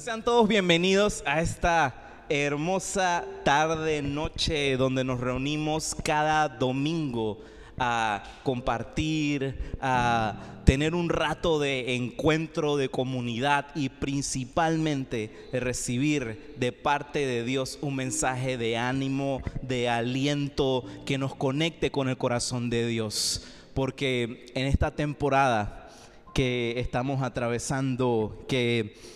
Sean todos bienvenidos a esta hermosa tarde, noche, donde nos reunimos cada domingo a compartir, a tener un rato de encuentro, de comunidad y principalmente recibir de parte de Dios un mensaje de ánimo, de aliento que nos conecte con el corazón de Dios. Porque en esta temporada que estamos atravesando, que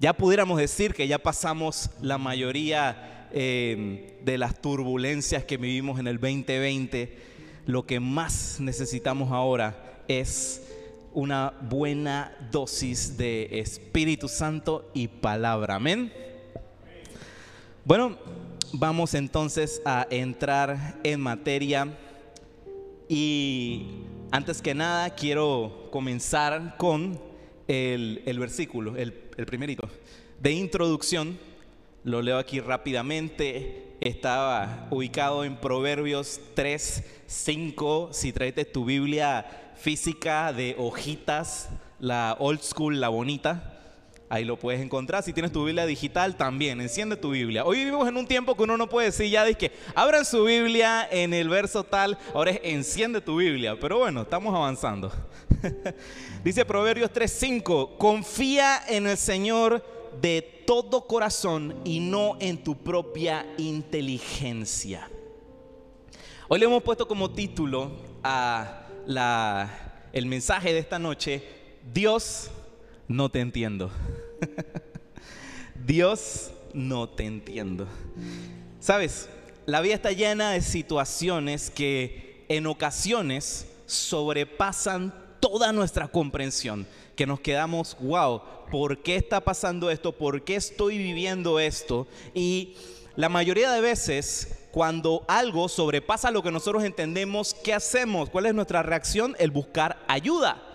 ya pudiéramos decir que ya pasamos la mayoría eh, de las turbulencias que vivimos en el 2020, lo que más necesitamos ahora es una buena dosis de Espíritu Santo y palabra. Amén. Bueno, vamos entonces a entrar en materia y antes que nada quiero comenzar con el, el versículo, el, el primerito, de introducción. Lo leo aquí rápidamente. Estaba ubicado en Proverbios 3, 5. Si traes tu Biblia física de hojitas, la old school, la bonita, ahí lo puedes encontrar. Si tienes tu Biblia digital, también, enciende tu Biblia. Hoy vivimos en un tiempo que uno no puede decir ya, dice que abran su Biblia en el verso tal, ahora es enciende tu Biblia. Pero bueno, estamos avanzando. Dice Proverbios 3:5, confía en el Señor de todo corazón y no en tu propia inteligencia. Hoy le hemos puesto como título a la, el mensaje de esta noche, Dios no te entiendo. Dios no te entiendo. Sabes, la vida está llena de situaciones que en ocasiones sobrepasan toda nuestra comprensión, que nos quedamos, wow, ¿por qué está pasando esto? ¿Por qué estoy viviendo esto? Y la mayoría de veces, cuando algo sobrepasa lo que nosotros entendemos, ¿qué hacemos? ¿Cuál es nuestra reacción? El buscar ayuda.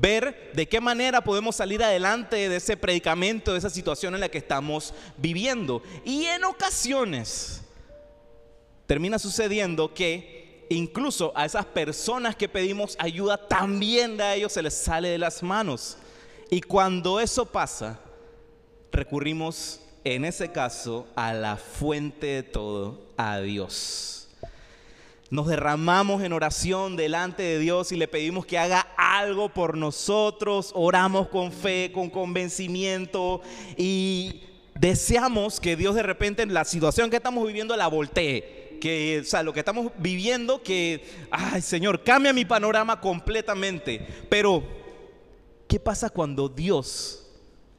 Ver de qué manera podemos salir adelante de ese predicamento, de esa situación en la que estamos viviendo. Y en ocasiones termina sucediendo que incluso a esas personas que pedimos ayuda, también a ellos se les sale de las manos. Y cuando eso pasa, recurrimos en ese caso a la fuente de todo, a Dios. Nos derramamos en oración delante de Dios y le pedimos que haga algo por nosotros. Oramos con fe, con convencimiento y deseamos que Dios de repente en la situación que estamos viviendo la voltee. Que, o sea, lo que estamos viviendo, que, ay Señor, cambia mi panorama completamente. Pero, ¿qué pasa cuando Dios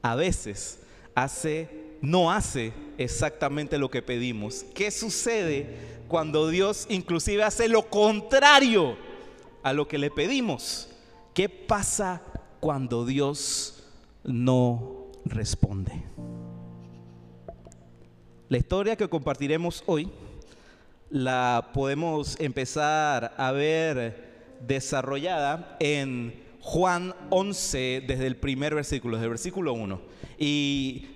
a veces hace, no hace exactamente lo que pedimos? ¿Qué sucede cuando Dios inclusive hace lo contrario a lo que le pedimos? ¿Qué pasa cuando Dios no responde? La historia que compartiremos hoy la podemos empezar a ver desarrollada en Juan 11 desde el primer versículo, desde el versículo 1. Y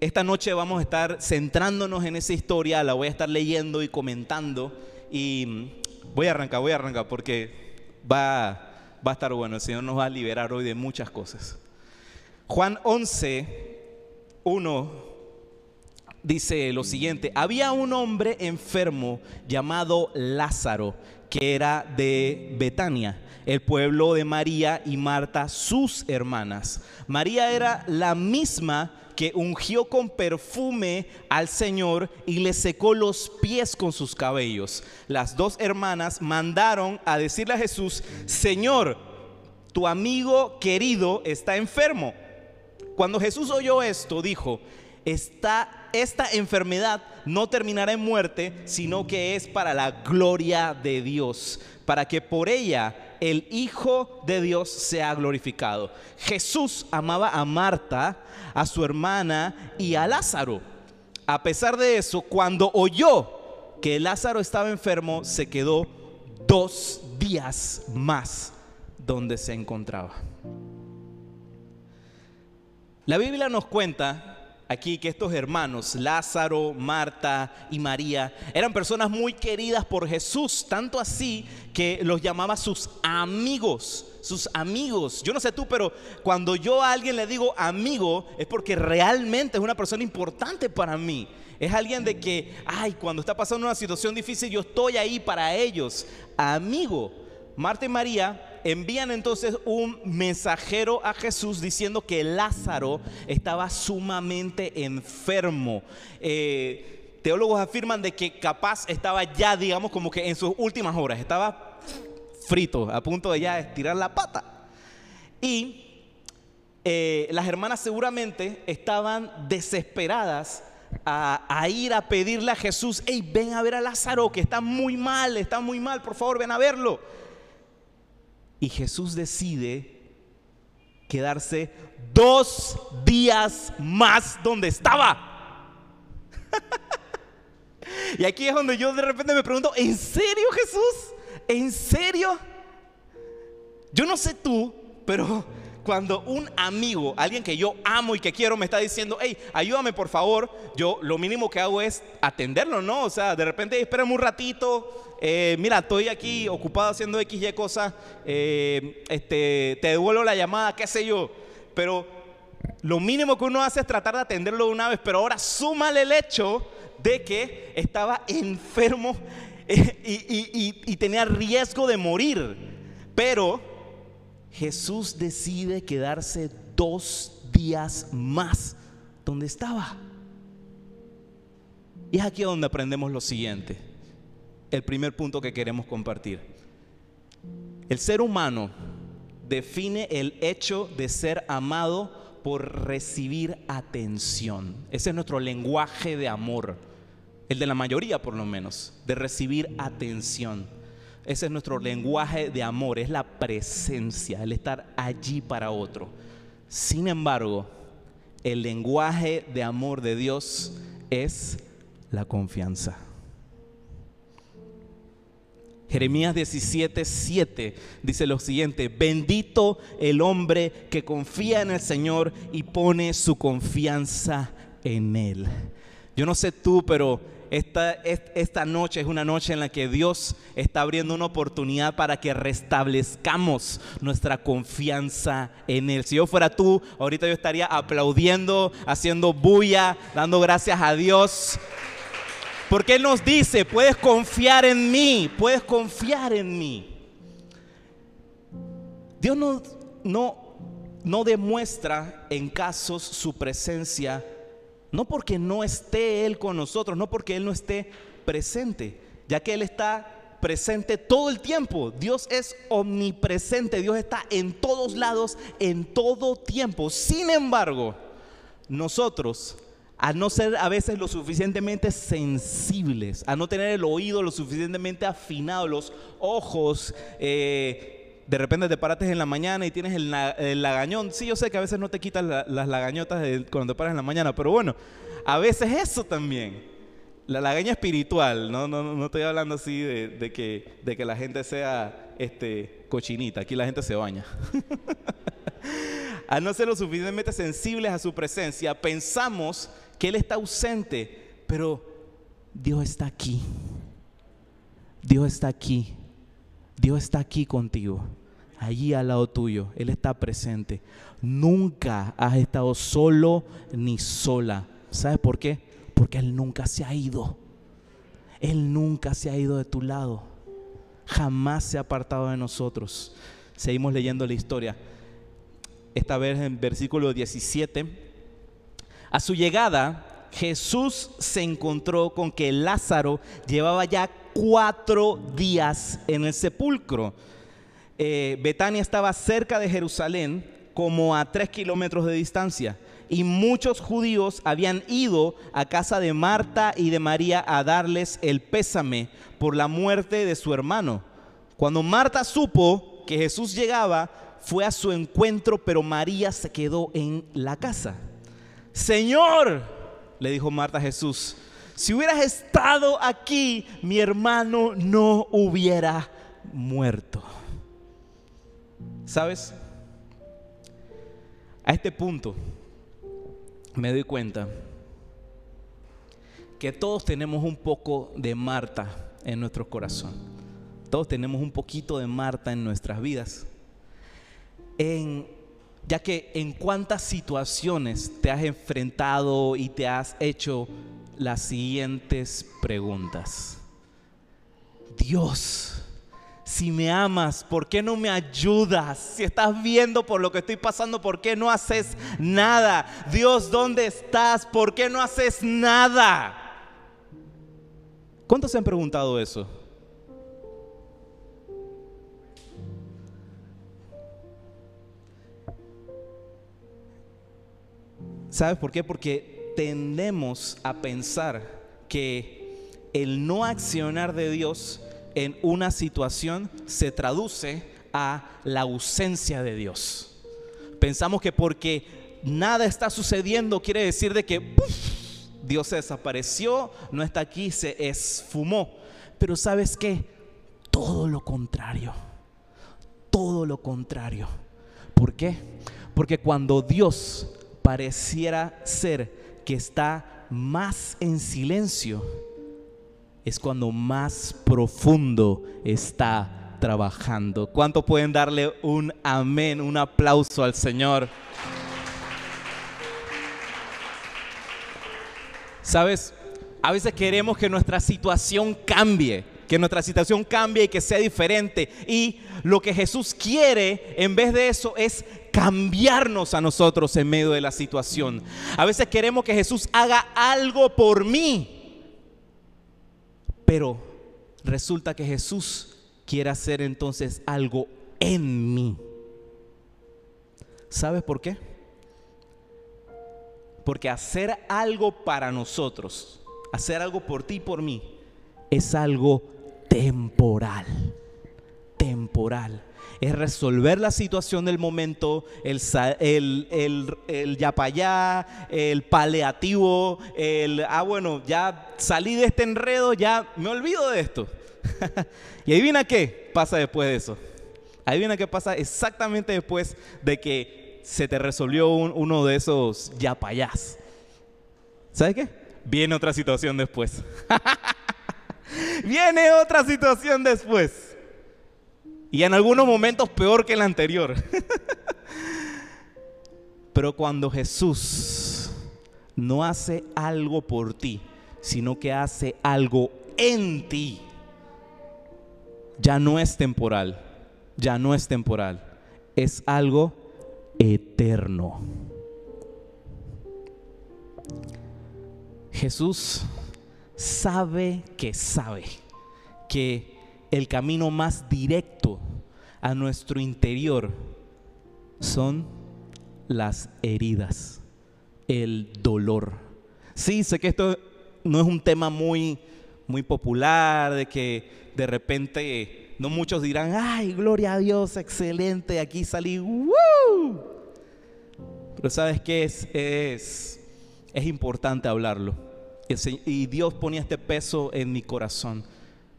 esta noche vamos a estar centrándonos en esa historia, la voy a estar leyendo y comentando y voy a arrancar, voy a arrancar porque va, va a estar bueno, el Señor nos va a liberar hoy de muchas cosas. Juan 11, 1 dice lo siguiente, había un hombre enfermo llamado Lázaro, que era de Betania, el pueblo de María y Marta, sus hermanas. María era la misma que ungió con perfume al Señor y le secó los pies con sus cabellos. Las dos hermanas mandaron a decirle a Jesús, Señor, tu amigo querido está enfermo. Cuando Jesús oyó esto, dijo, esta, esta enfermedad no terminará en muerte, sino que es para la gloria de Dios, para que por ella el Hijo de Dios sea glorificado. Jesús amaba a Marta, a su hermana y a Lázaro. A pesar de eso, cuando oyó que Lázaro estaba enfermo, se quedó dos días más donde se encontraba. La Biblia nos cuenta aquí que estos hermanos, Lázaro, Marta y María, eran personas muy queridas por Jesús, tanto así que los llamaba sus amigos. Sus amigos. Yo no sé tú, pero cuando yo a alguien le digo amigo, es porque realmente es una persona importante para mí. Es alguien de que, ay, cuando está pasando una situación difícil, yo estoy ahí para ellos. Amigo. Marta y María envían entonces un mensajero a Jesús diciendo que Lázaro estaba sumamente enfermo. Eh, teólogos afirman de que capaz estaba ya, digamos, como que en sus últimas horas, estaba frito, a punto de ya estirar la pata. Y eh, las hermanas seguramente estaban desesperadas a, ir a pedirle a Jesús, hey, ven a ver a Lázaro, que está muy mal, está muy mal, por favor, ven a verlo. Y Jesús decide quedarse dos días más donde estaba. y aquí es donde yo de repente me pregunto, ¿en serio Jesús? ¿En serio? Yo no sé tú, pero cuando un amigo, alguien que yo amo y que quiero, me está diciendo, hey, ayúdame por favor, yo lo mínimo que hago es atenderlo, ¿no? O sea, de repente, espérame un ratito, eh, mira, estoy aquí ocupado haciendo X, Y cosas, eh, este, te devuelvo la llamada, qué sé yo, pero lo mínimo que uno hace es tratar de atenderlo de una vez, pero ahora súmale el hecho de que estaba enfermo eh, y tenía riesgo de morir, pero Jesús decide quedarse dos días más donde estaba. Y es aquí donde aprendemos lo siguiente, el primer punto que queremos compartir. El ser humano define el hecho de ser amado por recibir atención. Ese es nuestro lenguaje de amor, el de la mayoría por lo menos, de recibir atención. Ese es nuestro lenguaje de amor, es la presencia, el estar allí para otro. Sin embargo, el lenguaje de amor de Dios es la confianza. Jeremías 17, 7 dice lo siguiente, bendito el hombre que confía en el Señor y pone su confianza en Él. Yo no sé tú, pero esta, esta noche es una noche en la que Dios está abriendo una oportunidad para que restablezcamos nuestra confianza en Él. Si yo fuera tú, ahorita yo estaría aplaudiendo, haciendo bulla, dando gracias a Dios. Porque Él nos dice, puedes confiar en mí, puedes confiar en mí. Dios no, no, no demuestra en casos su presencia no porque no esté Él con nosotros, no porque Él no esté presente, ya que Él está presente todo el tiempo. Dios es omnipresente, Dios está en todos lados, en todo tiempo. Sin embargo, nosotros, a no ser a veces lo suficientemente sensibles, a no tener el oído lo suficientemente afinado, los ojos, eh, de repente te parates en la mañana y tienes el, lagañón. Sí, yo sé que a veces no te quitas las lagañotas cuando te paras en la mañana, pero bueno, a veces eso también. La lagaña espiritual, no, no, no estoy hablando así de, que, de que la gente sea este, cochinita, aquí la gente se baña. a no ser lo suficientemente sensibles a su presencia, pensamos que Él está ausente, pero Dios está aquí. Dios está aquí. Dios está aquí contigo, allí al lado tuyo. Él está presente. Nunca has estado solo ni sola. ¿Sabes por qué? Porque Él nunca se ha ido. Él nunca se ha ido de tu lado. Jamás se ha apartado de nosotros. Seguimos leyendo la historia. Esta vez en versículo 17. A su llegada, Jesús se encontró con que Lázaro llevaba ya cuatro días en el sepulcro. Eh, Betania estaba cerca de Jerusalén, como a tres kilómetros de distancia, y muchos judíos habían ido a casa de Marta y de María a darles el pésame por la muerte de su hermano. Cuando Marta supo que Jesús llegaba, fue a su encuentro, pero María se quedó en la casa. Señor, le dijo Marta a Jesús, si hubieras estado aquí, mi hermano no hubiera muerto. ¿Sabes? A este punto me doy cuenta que todos tenemos un poco de Marta en nuestro corazón. Todos tenemos un poquito de Marta en nuestras vidas. ya que en cuántas situaciones te has enfrentado y te has hecho las siguientes preguntas. Dios, si me amas, ¿por qué no me ayudas? Si estás viendo por lo que estoy pasando, ¿por qué no haces nada? Dios, ¿dónde estás? ¿Por qué no haces nada? ¿Cuántos se han preguntado eso? ¿Sabes por qué? Porque tendemos a pensar que el no accionar de Dios en una situación se traduce a la ausencia de Dios. Pensamos que porque nada está sucediendo quiere decir de que Dios se desapareció, no está aquí, se esfumó. Pero ¿sabes qué? Todo lo contrario. Todo lo contrario. ¿Por qué? Porque cuando Dios pareciera ser que está más en silencio, es cuando más profundo está trabajando. ¿Cuánto pueden darle un amén, un aplauso al Señor? Sabes, a veces queremos que nuestra situación cambie, que nuestra situación cambie y que sea diferente. Y lo que Jesús quiere en vez de eso es cambiarnos a nosotros en medio de la situación. A veces queremos que Jesús haga algo por mí, pero resulta que Jesús quiere hacer entonces algo en mí. ¿Sabes por qué? Porque hacer algo para nosotros, hacer algo por ti y por mí, es algo temporal. Temporal es resolver la situación del momento, el, el, el, el ya para allá, el paliativo, el, ah bueno, ya salí de este enredo, ya me olvido de esto. y adivina qué pasa después de eso. Adivina qué pasa exactamente después de que se te resolvió uno de esos ya allá. ¿Sabes qué? Viene otra situación después. Viene otra situación después. Y en algunos momentos peor que el anterior. Pero cuando Jesús no hace algo por ti, sino que hace algo en ti, ya no es temporal, ya no es temporal, es algo eterno. Jesús sabe que sabe que el camino más directo a nuestro interior son las heridas, el dolor. Sí, sé que esto no es un tema muy, muy popular, de que de repente no muchos dirán, ay, gloria a Dios, excelente, aquí salí, Pero sabes qué es, es, es importante hablarlo. Y Dios ponía este peso en mi corazón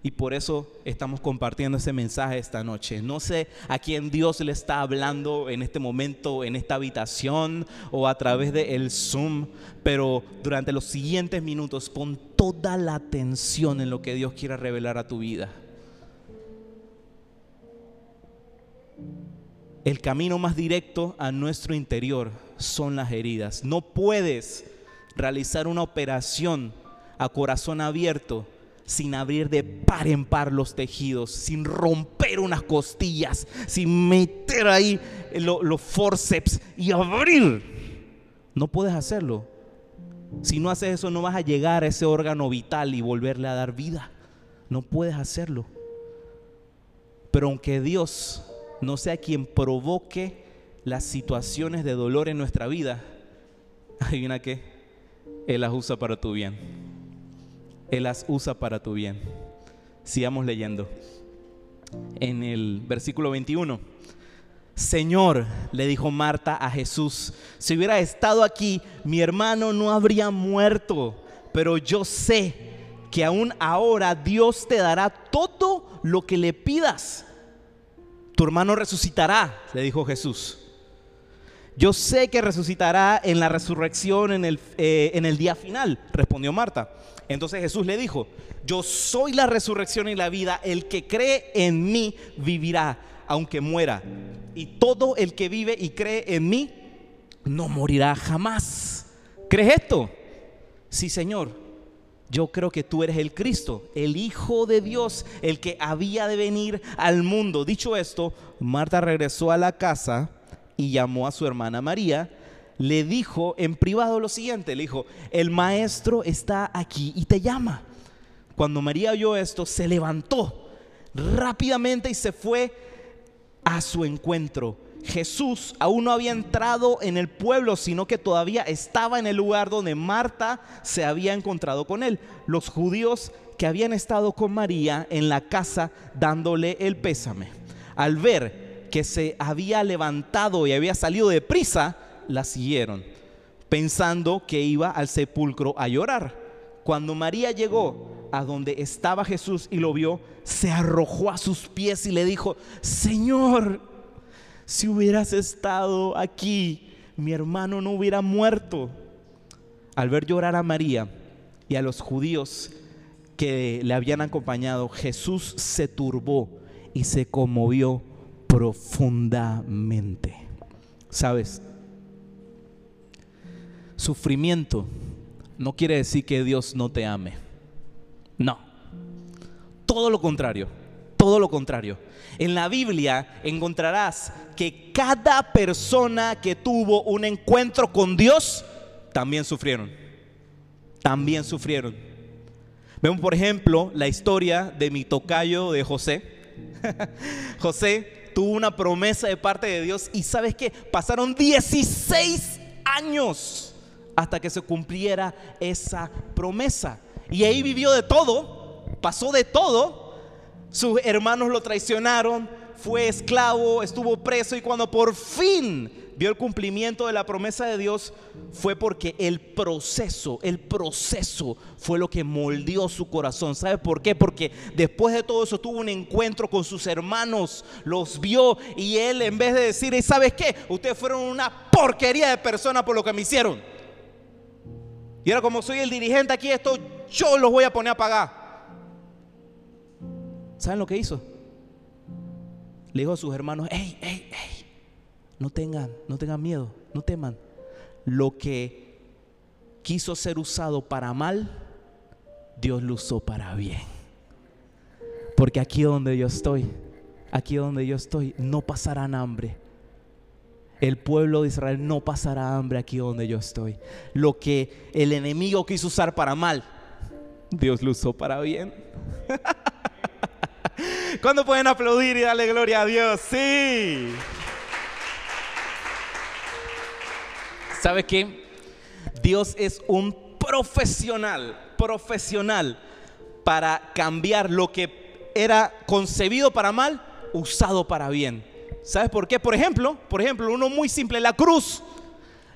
y por eso estamos compartiendo ese mensaje esta noche. No sé a quién Dios le está hablando en este momento, en esta habitación o a través de el Zoom, pero durante los siguientes minutos pon toda la atención en lo que Dios quiera revelar a tu vida. El camino más directo a nuestro interior son las heridas. No puedes realizar una operación a corazón abierto sin abrir de par en par los tejidos, sin romper unas costillas, sin meter ahí los forceps y abrir. No puedes hacerlo. Si no haces eso no vas a llegar a ese órgano vital y volverle a dar vida. No puedes hacerlo. Pero aunque Dios no sea quien provoque las situaciones de dolor en nuestra vida, adivina qué, Él las usa para tu bien. Él las usa para tu bien. Sigamos leyendo. En el versículo 21. Señor, le dijo Marta a Jesús, si hubiera estado aquí, mi hermano no habría muerto, pero yo sé que aún ahora Dios te dará todo lo que le pidas. Tu hermano resucitará, le dijo Jesús. Yo sé que resucitará en la resurrección en el, eh, en el día final, respondió Marta. Entonces Jesús le dijo, yo soy la resurrección y la vida, el que cree en mí vivirá, aunque muera. Y todo el que vive y cree en mí, no morirá jamás. ¿Crees esto? Sí, Señor. Yo creo que tú eres el Cristo, el Hijo de Dios, el que había de venir al mundo. Dicho esto, Marta regresó a la casa y llamó a su hermana María. Le dijo en privado lo siguiente, le dijo, el maestro está aquí y te llama. Cuando María oyó esto, se levantó rápidamente y se fue a su encuentro. Jesús aún no había entrado en el pueblo, sino que todavía estaba en el lugar donde Marta se había encontrado con él. Los judíos que habían estado con María en la casa dándole el pésame. Al ver que se había levantado y había salido de prisa, la siguieron, pensando que iba al sepulcro a llorar. Cuando María llegó a donde estaba Jesús y lo vio, se arrojó a sus pies y le dijo, Señor, si hubieras estado aquí, mi hermano no hubiera muerto. Al ver llorar a María y a los judíos que le habían acompañado, Jesús se turbó y se conmovió profundamente. ¿Sabes? Sufrimiento no quiere decir que Dios no te ame. No. Todo lo contrario. Todo lo contrario. En la Biblia encontrarás que cada persona que tuvo un encuentro con Dios también sufrieron. También sufrieron. Vemos, por ejemplo, la historia de mi tocayo de José. José tuvo una promesa de parte de Dios y sabes qué? Pasaron 16 años hasta que se cumpliera esa promesa. Y ahí vivió de todo, pasó de todo. Sus hermanos lo traicionaron, fue esclavo, estuvo preso y cuando por fin vio el cumplimiento de la promesa de Dios fue porque el proceso, el proceso fue lo que moldeó su corazón. ¿Sabe por qué? Porque después de todo eso tuvo un encuentro con sus hermanos, los vio y él en vez de decir, ¿y sabes qué? Ustedes fueron una porquería de personas por lo que me hicieron. Y ahora como soy el dirigente aquí, esto yo los voy a poner a pagar. ¿Saben lo que hizo? Le dijo a sus hermanos, hey, hey, hey, no tengan, no tengan miedo, no teman. Lo que quiso ser usado para mal, Dios lo usó para bien. Porque aquí donde yo estoy, aquí donde yo estoy, no pasarán hambre el pueblo de Israel no pasará hambre aquí donde yo estoy. Lo que el enemigo quiso usar para mal, Dios lo usó para bien. ¿Cuándo pueden aplaudir y darle gloria a Dios? Sí. ¿Sabe qué? Dios es un profesional, profesional para cambiar lo que era concebido para mal, usado para bien. ¿Sabes por qué? Por ejemplo, por ejemplo, uno muy simple, la cruz.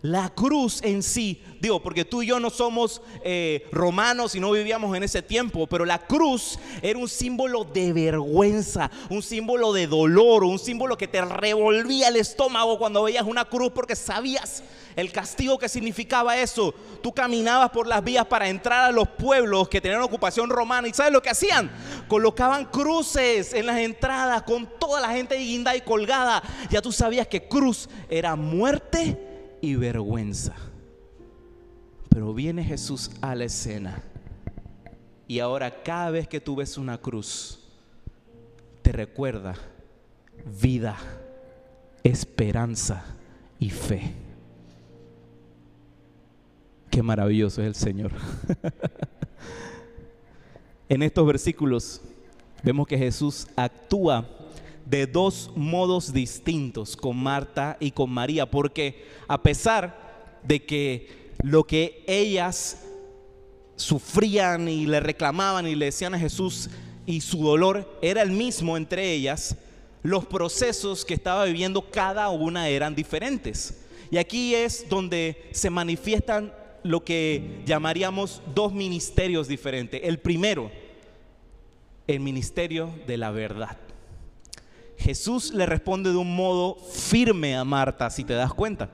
La cruz en sí, digo, porque tú y yo no somos eh, romanos y no vivíamos en ese tiempo, pero la cruz era un símbolo de vergüenza, un símbolo de dolor, un símbolo que te revolvía el estómago cuando veías una cruz porque sabías el castigo que significaba eso. Tú caminabas por las vías para entrar a los pueblos que tenían ocupación romana y ¿sabes lo que hacían? Colocaban cruces en las entradas con toda la gente guinda y colgada. Ya tú sabías que cruz era muerte y vergüenza. Pero viene Jesús a la escena. Y ahora cada vez que tú ves una cruz, te recuerda vida, esperanza y fe. Qué maravilloso es el Señor. en estos versículos vemos que Jesús actúa de dos modos distintos con Marta y con María, porque a pesar de que lo que ellas sufrían y le reclamaban y le decían a Jesús y su dolor era el mismo entre ellas, los procesos que estaba viviendo cada una eran diferentes. Y aquí es donde se manifiestan lo que llamaríamos dos ministerios diferentes. El primero, el ministerio de la verdad. Jesús le responde de un modo firme a Marta, si te das cuenta.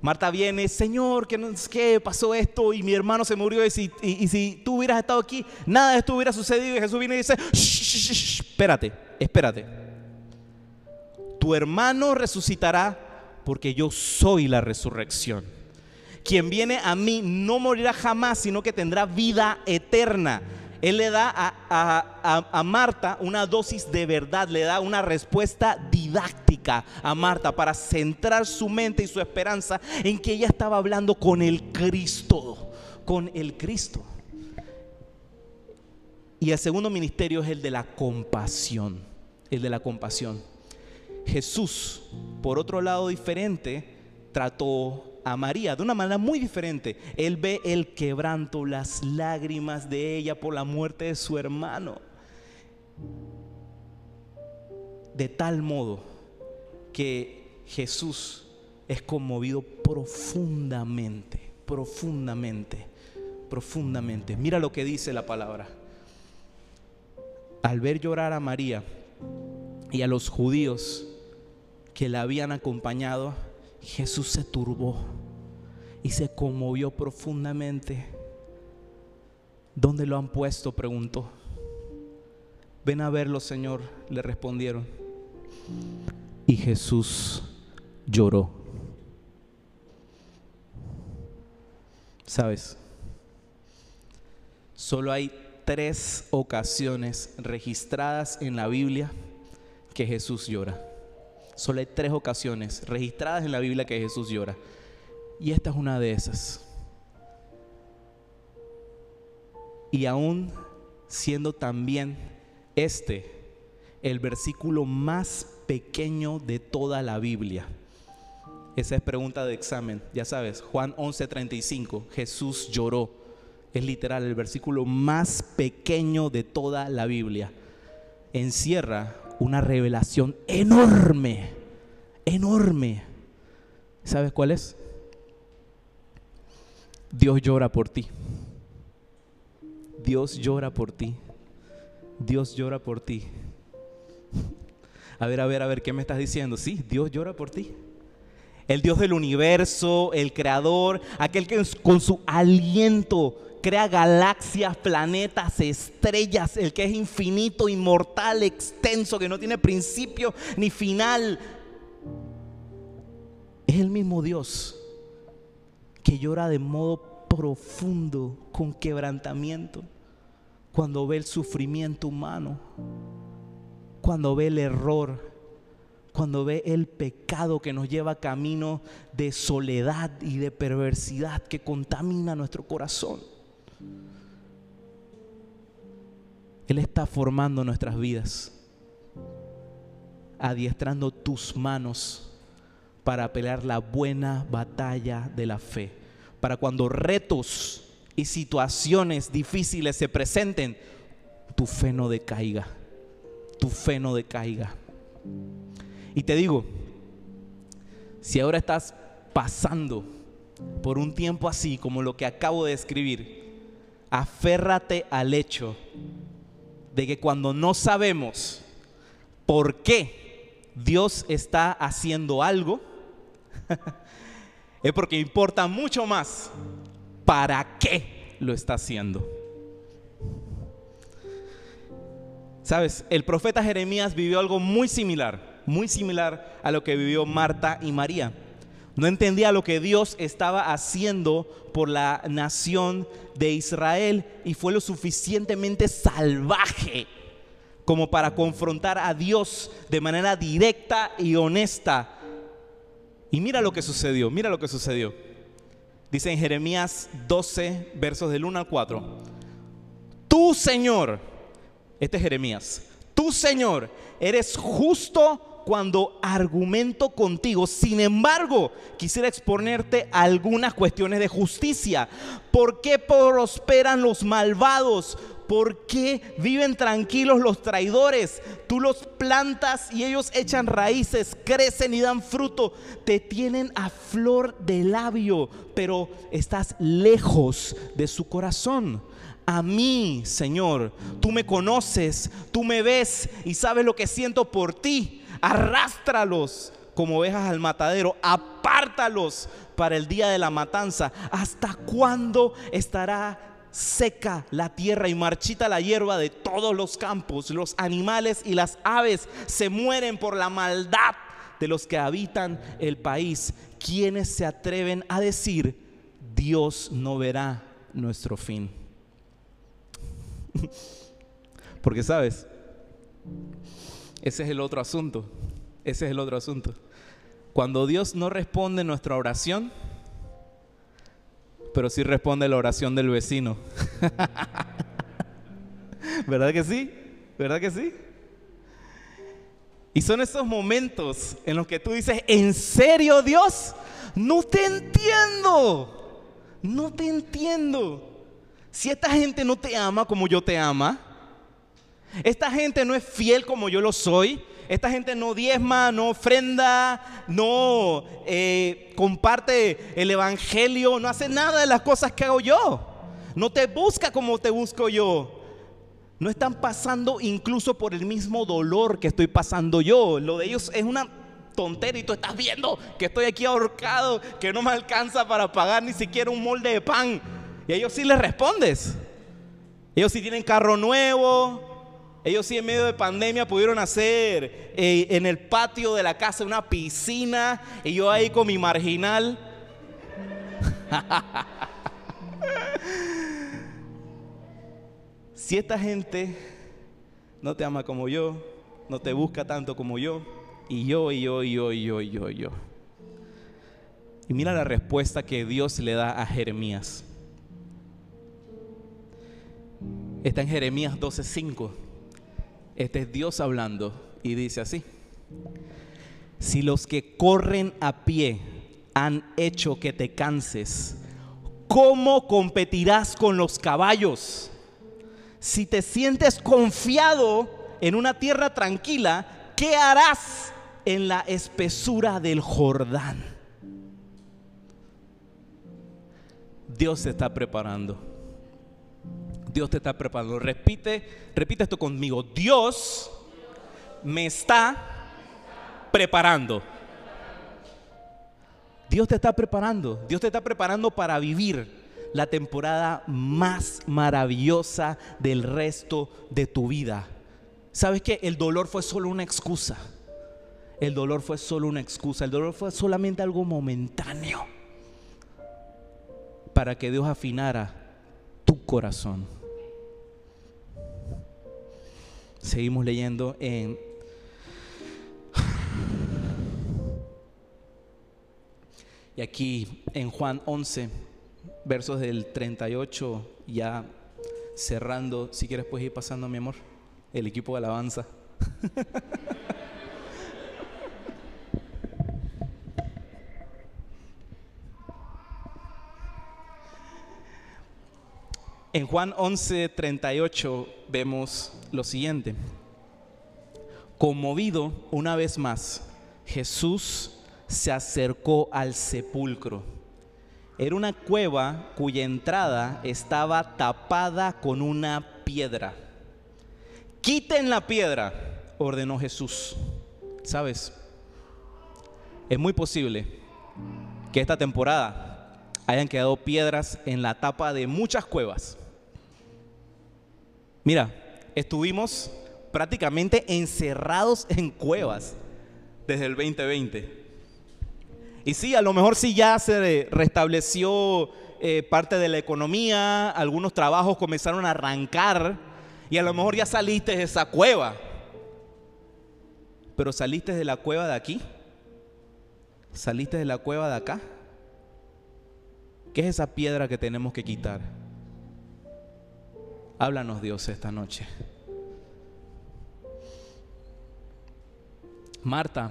Marta viene, Señor, ¿qué, pasó esto? Y mi hermano se murió. Y si, y, si, tú hubieras estado aquí, nada de esto hubiera sucedido. Y Jesús viene y dice, espérate, espérate. tu hermano resucitará porque yo soy la resurrección. Quien viene a mí no morirá jamás, sino que tendrá vida eterna. Él le da a, Marta una dosis de verdad, le da una respuesta didáctica a Marta para centrar su mente y su esperanza en que ella estaba hablando con el Cristo, con el Cristo. Y el segundo ministerio es el de la compasión, el de la compasión. Jesús, por otro lado diferente, trató a María de una manera muy diferente. Él ve el quebranto, las lágrimas de ella por la muerte de su hermano. De tal modo que Jesús es conmovido profundamente, profundamente, profundamente. Mira lo que dice la palabra. Al ver llorar a María y a los judíos que la habían acompañado, Jesús se turbó y se conmovió profundamente. ¿Dónde lo han puesto? preguntó. Ven a verlo, Señor, le respondieron. Y Jesús lloró. ¿Sabes? Solo hay tres ocasiones registradas en la Biblia que Jesús llora. Solo hay tres ocasiones registradas en la Biblia que Jesús llora. Y esta es una de esas. Y aún siendo también este el versículo más pequeño de toda la Biblia. Esa es pregunta de examen, ya sabes, Juan 11:35, Jesús lloró. Es literal el versículo más pequeño de toda la Biblia. Encierra una revelación enorme, enorme. ¿Sabes cuál es? Dios llora por ti. Dios llora por ti. Dios llora por ti. A ver, a ver, a ver, ¿qué me estás diciendo? Sí, Dios llora por ti. El Dios del universo, el creador, aquel que con su aliento crea galaxias, planetas, estrellas, el que es infinito, inmortal, extenso, que no tiene principio ni final. Es el mismo Dios que llora de modo profundo, con quebrantamiento, cuando ve el sufrimiento humano, cuando ve el error, cuando ve el pecado que nos lleva camino de soledad y de perversidad que contamina nuestro corazón. Él está formando nuestras vidas, adiestrando tus manos para pelear la buena batalla de la fe, para cuando retos y situaciones difíciles se presenten, tu fe no decaiga, tu fe no decaiga. Y te digo, si ahora estás pasando por un tiempo así como lo que acabo de describir, aférrate al hecho de que cuando no sabemos por qué Dios está haciendo algo, es porque importa mucho más para qué lo está haciendo. Sabes, el profeta Jeremías vivió algo muy similar, muy similar a lo que vivió Marta y María. No entendía lo que Dios estaba haciendo por la nación de Israel y fue lo suficientemente salvaje como para confrontar a Dios de manera directa y honesta. Y mira lo que sucedió, mira lo que sucedió. Dice en Jeremías 12, versos del 1 al 4. Tú, Señor, este es Jeremías, tú, Señor, eres justo cuando argumento contigo. Sin embargo, quisiera exponerte algunas cuestiones de justicia. ¿Por qué prosperan los malvados? ¿Por qué viven tranquilos los traidores? Tú los plantas y ellos echan raíces, crecen y dan fruto. Te tienen a flor de labio, pero estás lejos de su corazón. A mí, Señor, tú me conoces, tú me ves y sabes lo que siento por ti arrástralos como ovejas al matadero, apártalos para el día de la matanza. ¿Hasta cuándo estará seca la tierra y marchita la hierba de todos los campos? Los animales y las aves se mueren por la maldad de los que habitan el país, quienes se atreven a decir, Dios no verá nuestro fin. Porque sabes, ese es el otro asunto, ese es el otro asunto. Cuando Dios no responde nuestra oración, pero sí responde la oración del vecino. ¿Verdad que sí? ¿Verdad que sí? Y son esos momentos en los que tú dices, ¿en serio Dios? No te entiendo. No te entiendo. Si esta gente no te ama como yo te ama, esta gente no es fiel como yo lo soy, esta gente no diezma, no ofrenda, no eh, comparte el evangelio, no hace nada de las cosas que hago yo. No te busca como te busco yo. No están pasando incluso por el mismo dolor que estoy pasando yo. Lo de ellos es una tontería y tú estás viendo que estoy aquí ahorcado, que no me alcanza para pagar ni siquiera un molde de pan. Y a ellos sí les respondes. Ellos sí tienen carro nuevo, ellos sí en medio de pandemia pudieron hacer eh, en el patio de la casa una piscina y yo ahí con mi marginal. si esta gente no te ama como yo, no te busca tanto como yo, y yo, y yo, y yo, y yo, y yo, y yo. Y mira la respuesta que Dios le da a Jeremías. Está en Jeremías 12:5. Este es Dios hablando y dice así. Si los que corren a pie han hecho que te canses, ¿cómo competirás con los caballos? Si te sientes confiado en una tierra tranquila, ¿qué harás en la espesura del Jordán? Dios se está preparando. Dios te está preparando. Repite, repite esto conmigo. Dios me está preparando. Dios te está preparando. Dios te está preparando para vivir la temporada más maravillosa del resto de tu vida. ¿Sabes qué? El dolor fue solo una excusa. El dolor fue solo una excusa. El dolor fue solamente algo momentáneo para que Dios afinara tu corazón. Seguimos leyendo en... Y aquí en Juan 11, versos del 38, ya cerrando, si quieres puedes ir pasando, mi amor, el equipo de alabanza. En Juan 11, 38 vemos lo siguiente. Conmovido una vez más, Jesús se acercó al sepulcro. Era una cueva cuya entrada estaba tapada con una piedra. Quiten la piedra, ordenó Jesús. ¿Sabes? Es muy posible que esta temporada hayan quedado piedras en la tapa de muchas cuevas Mira, estuvimos prácticamente encerrados en cuevas desde el 2020. Y sí, a lo mejor sí ya se restableció eh, parte de la economía, algunos trabajos comenzaron a arrancar y a lo mejor ya saliste de esa cueva. Pero saliste de la cueva de aquí, saliste de la cueva de acá. ¿Qué es esa piedra que tenemos que quitar? Háblanos Dios esta noche. Marta,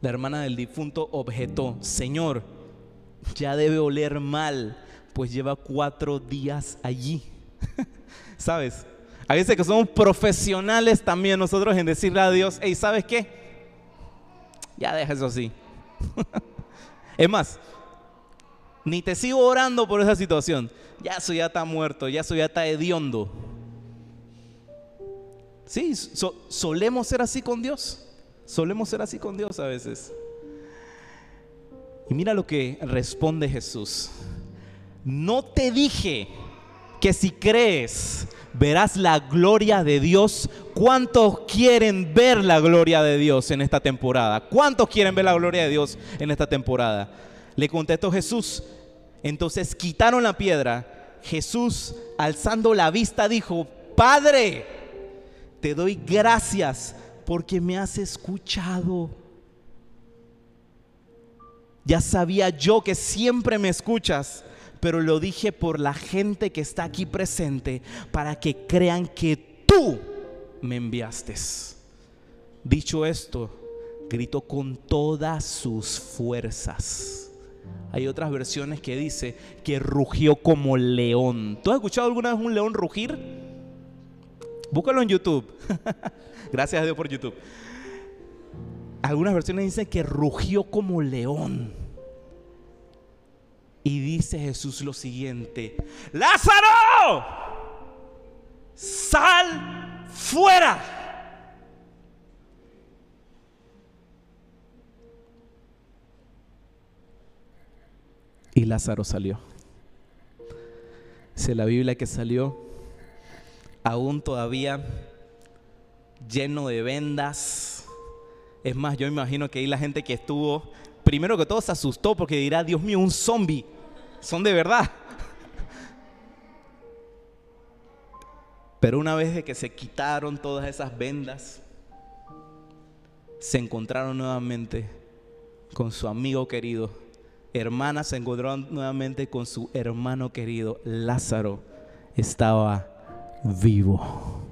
la hermana del difunto, objetó, Señor, ya debe oler mal, pues lleva cuatro días allí. ¿Sabes? A veces que somos profesionales también nosotros en decirle a Dios, hey, ¿sabes qué? Ya deja eso así. es más, ni te sigo orando por esa situación. Ya eso ya está muerto, ya eso ya está hediondo. Sí, solemos ser así con Dios. Solemos ser así con Dios a veces. Y mira lo que responde Jesús. No te dije que si crees, verás la gloria de Dios. ¿Cuántos quieren ver la gloria de Dios en esta temporada? ¿Cuántos quieren ver la gloria de Dios en esta temporada? Le contestó Jesús. Entonces quitaron la piedra. Jesús, alzando la vista, dijo, Padre, te doy gracias porque me has escuchado. Ya sabía yo que siempre me escuchas pero lo dije por la gente que está aquí presente, para que crean que tú me enviaste. Dicho esto, gritó con todas sus fuerzas. Hay otras versiones que dice que rugió como león. ¿Tú has escuchado alguna vez un león rugir? Búscalo en YouTube. Gracias a Dios por YouTube. Algunas versiones dicen que rugió como león. Y dice Jesús lo siguiente, Lázaro, sal fuera. Y Lázaro salió. Dice la Biblia que salió aún todavía lleno de vendas. Es más, yo imagino que ahí la gente que estuvo, primero que todo se asustó porque dirá, Dios mío, un zombie son de verdad. Pero una vez de que se quitaron todas esas vendas, se encontraron nuevamente con su amigo querido. Hermana se encontró nuevamente con su hermano querido. Lázaro estaba vivo.